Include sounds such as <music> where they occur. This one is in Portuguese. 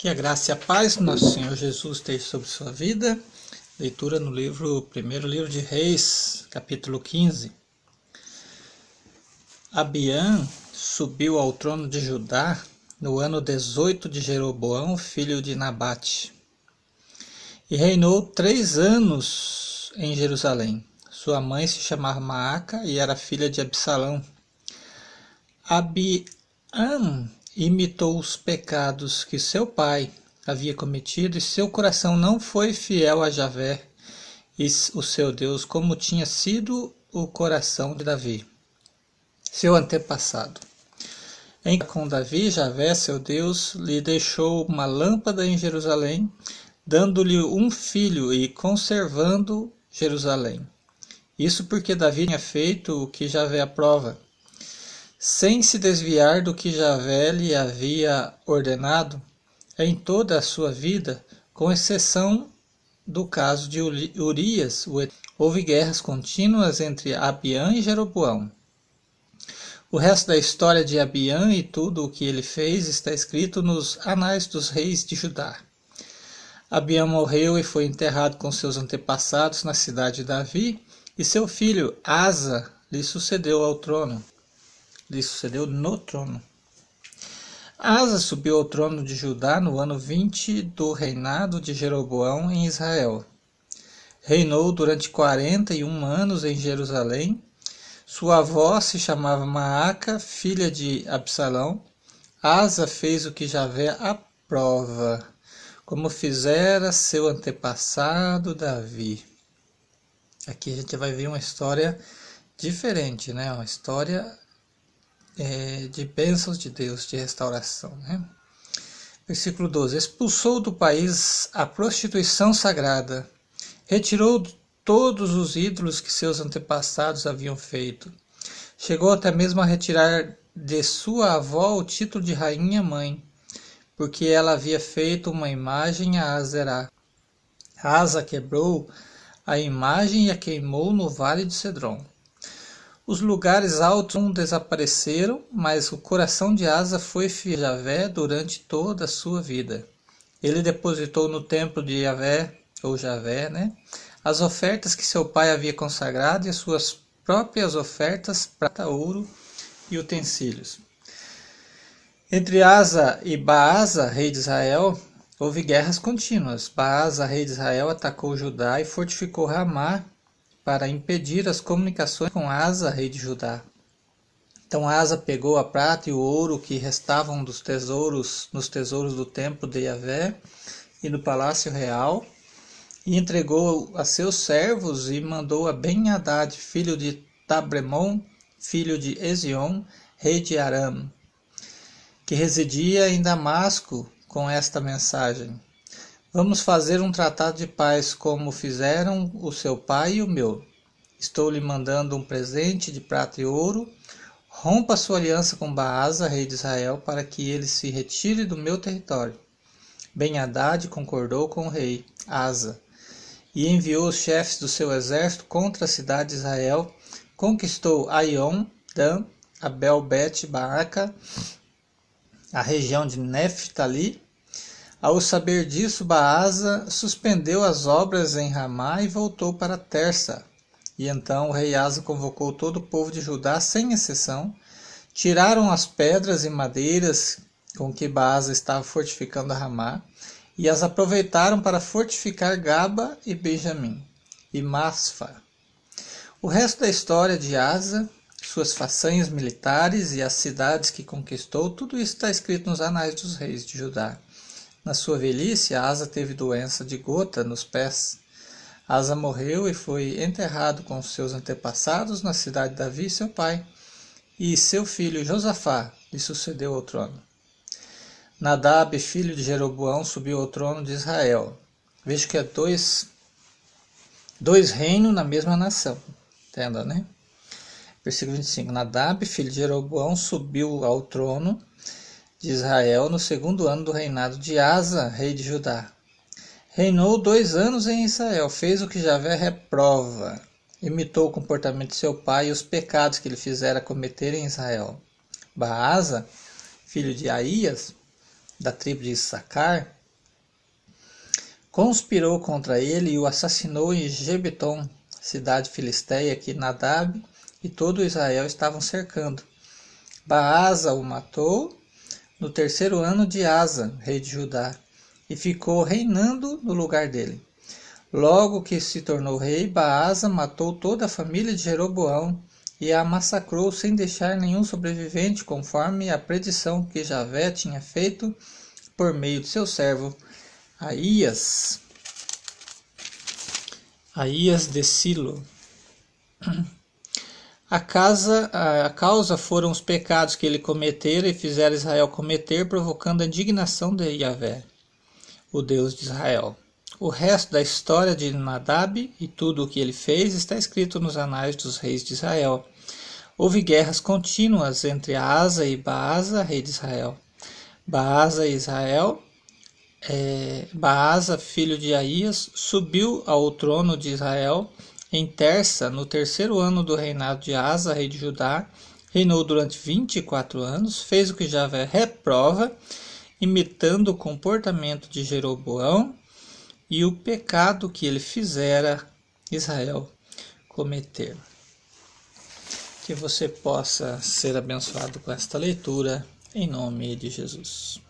Que a graça e a paz do nosso Senhor Jesus esteja sobre sua vida. Leitura no livro, primeiro livro de Reis, capítulo 15. Abiã subiu ao trono de Judá no ano 18 de Jeroboão, filho de Nabate, e reinou três anos em Jerusalém. Sua mãe se chamava Maaca e era filha de Absalão. Abiã imitou os pecados que seu pai havia cometido e seu coração não foi fiel a Javé, o seu Deus, como tinha sido o coração de Davi, seu antepassado. Em com Davi, Javé, seu Deus, lhe deixou uma lâmpada em Jerusalém, dando-lhe um filho e conservando Jerusalém. Isso porque Davi tinha feito o que Javé aprova sem se desviar do que Javé lhe havia ordenado em toda a sua vida, com exceção do caso de Urias, houve guerras contínuas entre Abiã e Jeroboão. O resto da história de Abiã e tudo o que ele fez está escrito nos Anais dos Reis de Judá. Abiã morreu e foi enterrado com seus antepassados na cidade de Davi, e seu filho Asa lhe sucedeu ao trono lhe sucedeu no trono. Asa subiu ao trono de Judá no ano 20 do reinado de Jeroboão em Israel. Reinou durante quarenta e um anos em Jerusalém. Sua avó se chamava Maaca, filha de Absalão. Asa fez o que Javé aprova, como fizera seu antepassado Davi. Aqui a gente vai ver uma história diferente, né? Uma história é, de bênçãos de Deus, de restauração. Né? Versículo 12: Expulsou do país a prostituição sagrada, retirou todos os ídolos que seus antepassados haviam feito. Chegou até mesmo a retirar de sua avó o título de rainha-mãe, porque ela havia feito uma imagem a Azerá. Asa quebrou a imagem e a queimou no vale de Cedron. Os lugares altos não desapareceram, mas o coração de Asa foi fiel a Javé durante toda a sua vida. Ele depositou no templo de Javé, ou Javé, né, as ofertas que seu pai havia consagrado e as suas próprias ofertas, prata, ouro e utensílios. Entre Asa e Baasa, rei de Israel, houve guerras contínuas. Baasa, rei de Israel, atacou Judá e fortificou Ramá para impedir as comunicações com Asa, rei de Judá. Então Asa pegou a prata e o ouro que restavam dos tesouros nos tesouros do templo de Yahvé e do palácio real e entregou a seus servos e mandou a Ben Hadad, filho de Tabremon, filho de Ezion, rei de Aram, que residia em Damasco, com esta mensagem: Vamos fazer um tratado de paz como fizeram o seu pai e o meu. Estou lhe mandando um presente de prata e ouro. Rompa sua aliança com Baasa, rei de Israel, para que ele se retire do meu território. Ben Haddad concordou com o rei Asa e enviou os chefes do seu exército contra a cidade de Israel. Conquistou Aion, Dan, Abel Bet, Baaca, a região de Neftali ao saber disso, Baasa suspendeu as obras em Ramá e voltou para Tersa. E então o rei Asa convocou todo o povo de Judá, sem exceção, tiraram as pedras e madeiras com que Baasa estava fortificando Ramá e as aproveitaram para fortificar Gaba e Benjamim e Masfa. O resto da história de Asa, suas façanhas militares e as cidades que conquistou, tudo isso está escrito nos Anais dos Reis de Judá. Na sua velhice, Asa teve doença de gota nos pés. Asa morreu e foi enterrado com seus antepassados na cidade de Davi, seu pai, e seu filho Josafá lhe sucedeu ao trono. Nadab, filho de Jeroboão, subiu ao trono de Israel. Vejo que é dois, dois reinos na mesma nação. Entenda, né? Versículo 25. Nadab, filho de Jeroboão, subiu ao trono de Israel no segundo ano do reinado de Asa, rei de Judá. Reinou dois anos em Israel, fez o que Javé reprova, imitou o comportamento de seu pai e os pecados que ele fizera cometer em Israel. Baasa, filho de Aías, da tribo de Issacar, conspirou contra ele e o assassinou em Gebeton, cidade filisteia que Nadab e todo Israel estavam cercando. Baasa o matou no terceiro ano de Asa, rei de Judá, e ficou reinando no lugar dele. Logo que se tornou rei, Baasa matou toda a família de Jeroboão e a massacrou sem deixar nenhum sobrevivente, conforme a predição que Javé tinha feito por meio de seu servo Aías. Aías de Silo. <clears throat> A, casa, a causa foram os pecados que ele cometera e fizeram Israel cometer, provocando a indignação de Yahvé, o Deus de Israel. O resto da história de Nadab e tudo o que ele fez está escrito nos anais dos reis de Israel. Houve guerras contínuas entre Asa e Baasa, rei de Israel. Baasa e Israel, é, Baasa, filho de Aías, subiu ao trono de Israel em Terça, no terceiro ano do reinado de Asa, rei de Judá. Reinou durante 24 anos, fez o que Javé reprova, imitando o comportamento de Jeroboão, e o pecado que ele fizera Israel cometer. Que você possa ser abençoado com esta leitura, em nome de Jesus.